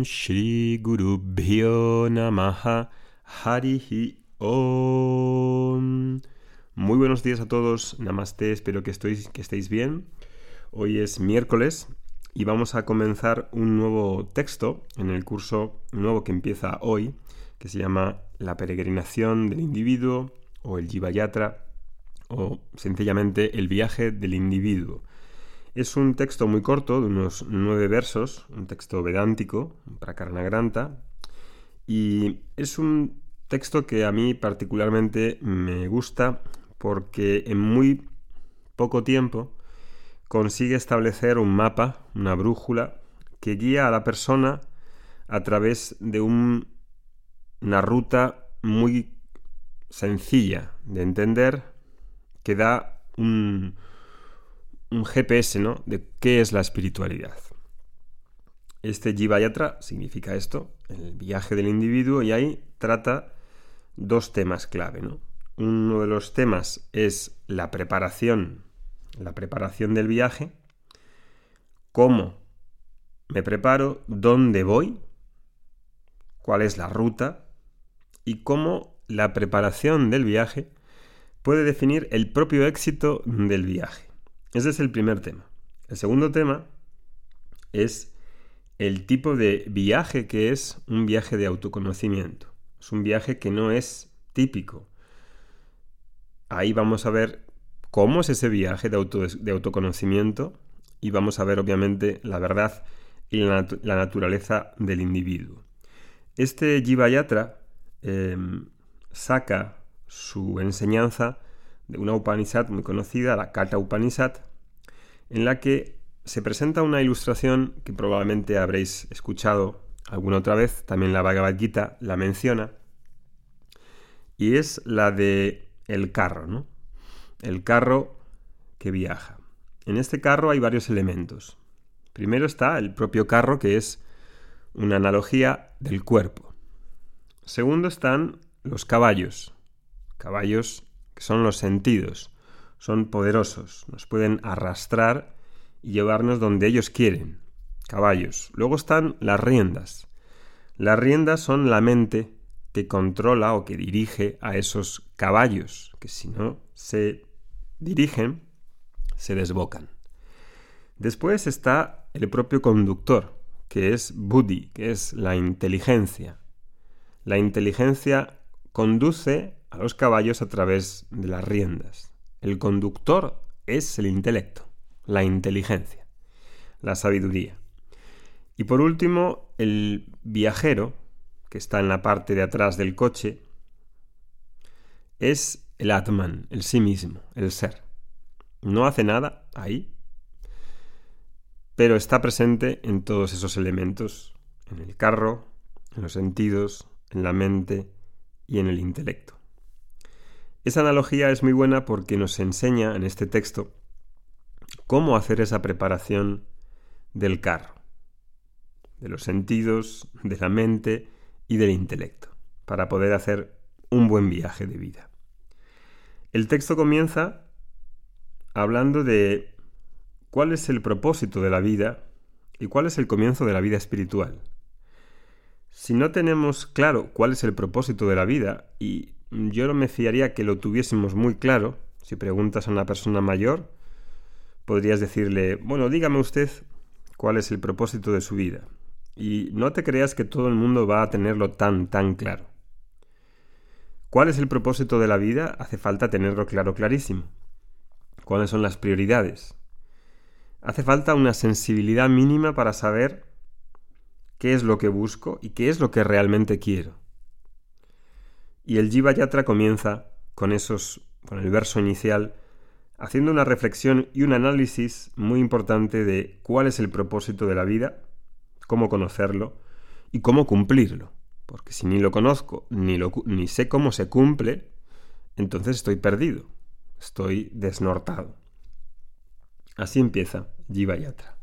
Om Shri Namaha Harihi Om. Muy buenos días a todos, Namaste, espero que, que estéis bien. Hoy es miércoles y vamos a comenzar un nuevo texto en el curso nuevo que empieza hoy, que se llama La peregrinación del individuo o el Jivayatra o sencillamente el viaje del individuo. Es un texto muy corto, de unos nueve versos, un texto vedántico, Prakaranagranta, y es un texto que a mí particularmente me gusta porque en muy poco tiempo consigue establecer un mapa, una brújula, que guía a la persona a través de una ruta muy sencilla de entender, que da un, un GPS ¿no? de qué es la espiritualidad. Este Jivayatra significa esto, el viaje del individuo, y ahí trata dos temas clave. ¿no? Uno de los temas es la preparación, la preparación del viaje, cómo me preparo, dónde voy, cuál es la ruta y cómo la preparación del viaje puede definir el propio éxito del viaje. Ese es el primer tema. El segundo tema es el tipo de viaje que es un viaje de autoconocimiento. Es un viaje que no es típico. Ahí vamos a ver cómo es ese viaje de, autoconocimiento y vamos a ver obviamente la verdad y la, naturaleza del individuo. Este Jivayatra em, saca su enseñanza de una Upanishad muy conocida, la Kata Upanishad, en la que se presenta una ilustración que probablemente habréis escuchado alguna otra vez, también la Bhagavad la menciona, y es la de el carro, ¿no? El carro que viaja. En este carro hay varios elementos. Primero está el propio carro, que es una analogía del cuerpo. Segundo están los caballos. Caballos son los sentidos. Son poderosos, nos pueden arrastrar y llevarnos donde ellos quieren. Caballos. Luego están las riendas. Las riendas son la mente que controla o que dirige a esos caballos, que si no se dirigen, se desbocan. Después está el propio conductor, que es Buddhi, que es la inteligencia. La inteligencia conduce a los caballos a través de las riendas. El conductor es el intelecto, la inteligencia, la sabiduría. Y por último, el viajero, que está en la parte de atrás del coche, es el Atman, el sí mismo, el ser. No hace nada ahí, pero está presente en todos esos elementos, en el carro, en los sentidos, en la mente y en el intelecto. Esa analogía es muy buena porque nos enseña en este texto cómo hacer esa preparación del carro, de los sentidos, de la mente y del intelecto, para poder hacer un buen viaje de vida. El texto comienza hablando de cuál es el propósito de la vida y cuál es el comienzo de la vida espiritual. Si no tenemos claro cuál es el propósito de la vida y yo no me fiaría que lo tuviésemos muy claro. Si preguntas a una persona mayor, podrías decirle, bueno, dígame usted cuál es el propósito de su vida. Y no te creas que todo el mundo va a tenerlo tan, tan claro. ¿Cuál es el propósito de la vida? Hace falta tenerlo claro, clarísimo. ¿Cuáles son las prioridades? Hace falta una sensibilidad mínima para saber qué es lo que busco y qué es lo que realmente quiero. Y el Jiva Yatra comienza con esos, con el verso inicial, haciendo una reflexión y un análisis muy importante de cuál es el propósito de la vida, cómo conocerlo y cómo cumplirlo. Porque si ni lo conozco ni, ni sé cómo se cumple, entonces estoy perdido, estoy desnortado. Así empieza Jiva Yatra.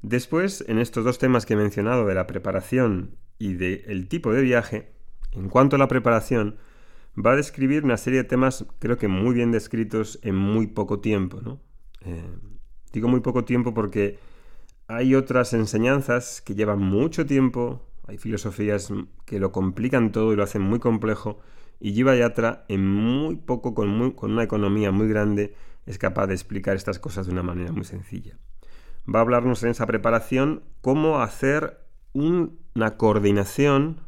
Después, en estos dos temas que he mencionado de la preparación y del tipo de viaje, en cuanto a la preparación, va a describir una serie de temas creo que muy bien descritos en muy poco tiempo. ¿no? Eh, digo muy poco tiempo porque hay otras enseñanzas que llevan mucho tiempo, hay filosofías que lo complican todo y lo hacen muy complejo, y Jiva Yatra en muy poco, con una economía muy grande, es capaz de explicar estas cosas de una manera muy sencilla. Va a hablarnos en esa preparación cómo hacer una coordinación,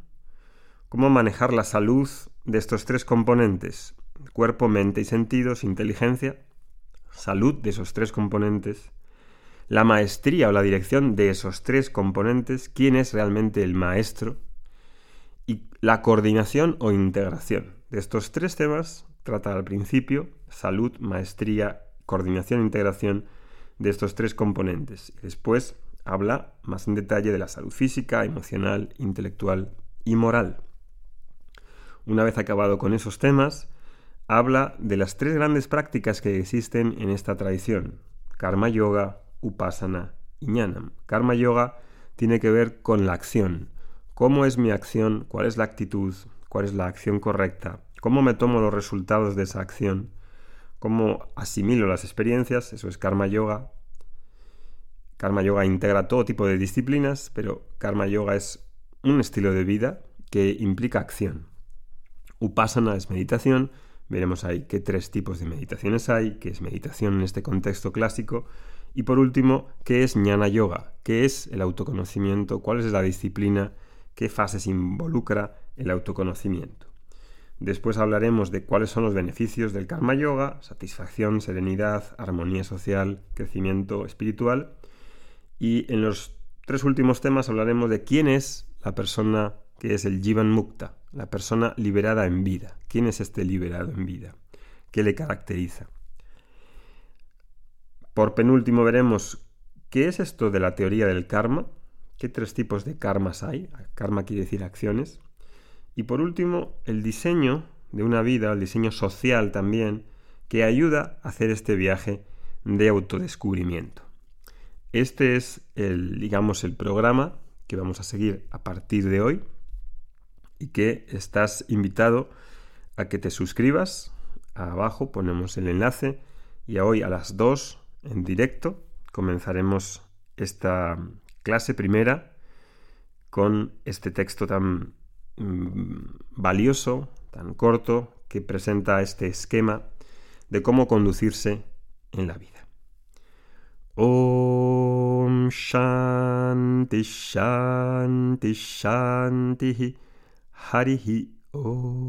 cómo manejar la salud de estos tres componentes, cuerpo, mente y sentidos, inteligencia, salud de esos tres componentes, la maestría o la dirección de esos tres componentes, quién es realmente el maestro, y la coordinación o integración. De estos tres temas trata al principio salud, maestría, coordinación e integración de estos tres componentes. Y después habla más en detalle de la salud física, emocional, intelectual y moral. Una vez acabado con esos temas, habla de las tres grandes prácticas que existen en esta tradición, karma yoga, upasana y jnanam. Karma yoga tiene que ver con la acción. ¿Cómo es mi acción? ¿Cuál es la actitud? ¿Cuál es la acción correcta? ¿Cómo me tomo los resultados de esa acción? ¿Cómo asimilo las experiencias? Eso es karma yoga. Karma yoga integra todo tipo de disciplinas, pero karma yoga es un estilo de vida que implica acción. Upasana es meditación. Veremos ahí qué tres tipos de meditaciones hay, qué es meditación en este contexto clásico. Y por último, qué es jnana yoga, qué es el autoconocimiento, cuál es la disciplina, qué fases involucra el autoconocimiento. Después hablaremos de cuáles son los beneficios del karma yoga, satisfacción, serenidad, armonía social, crecimiento espiritual. Y en los tres últimos temas hablaremos de quién es la persona que es el Jivan Mukta, la persona liberada en vida. ¿Quién es este liberado en vida? ¿Qué le caracteriza? Por penúltimo veremos qué es esto de la teoría del karma, qué tres tipos de karmas hay. Karma quiere decir acciones. Y por último, el diseño de una vida, el diseño social también, que ayuda a hacer este viaje de autodescubrimiento. Este es el, digamos, el programa que vamos a seguir a partir de hoy y que estás invitado a que te suscribas. Abajo ponemos el enlace y hoy a las 2 en directo comenzaremos esta clase primera con este texto tan mm, valioso, tan corto, que presenta este esquema de cómo conducirse en la vida. Om Shanti Shanti Shanti Harihi Om.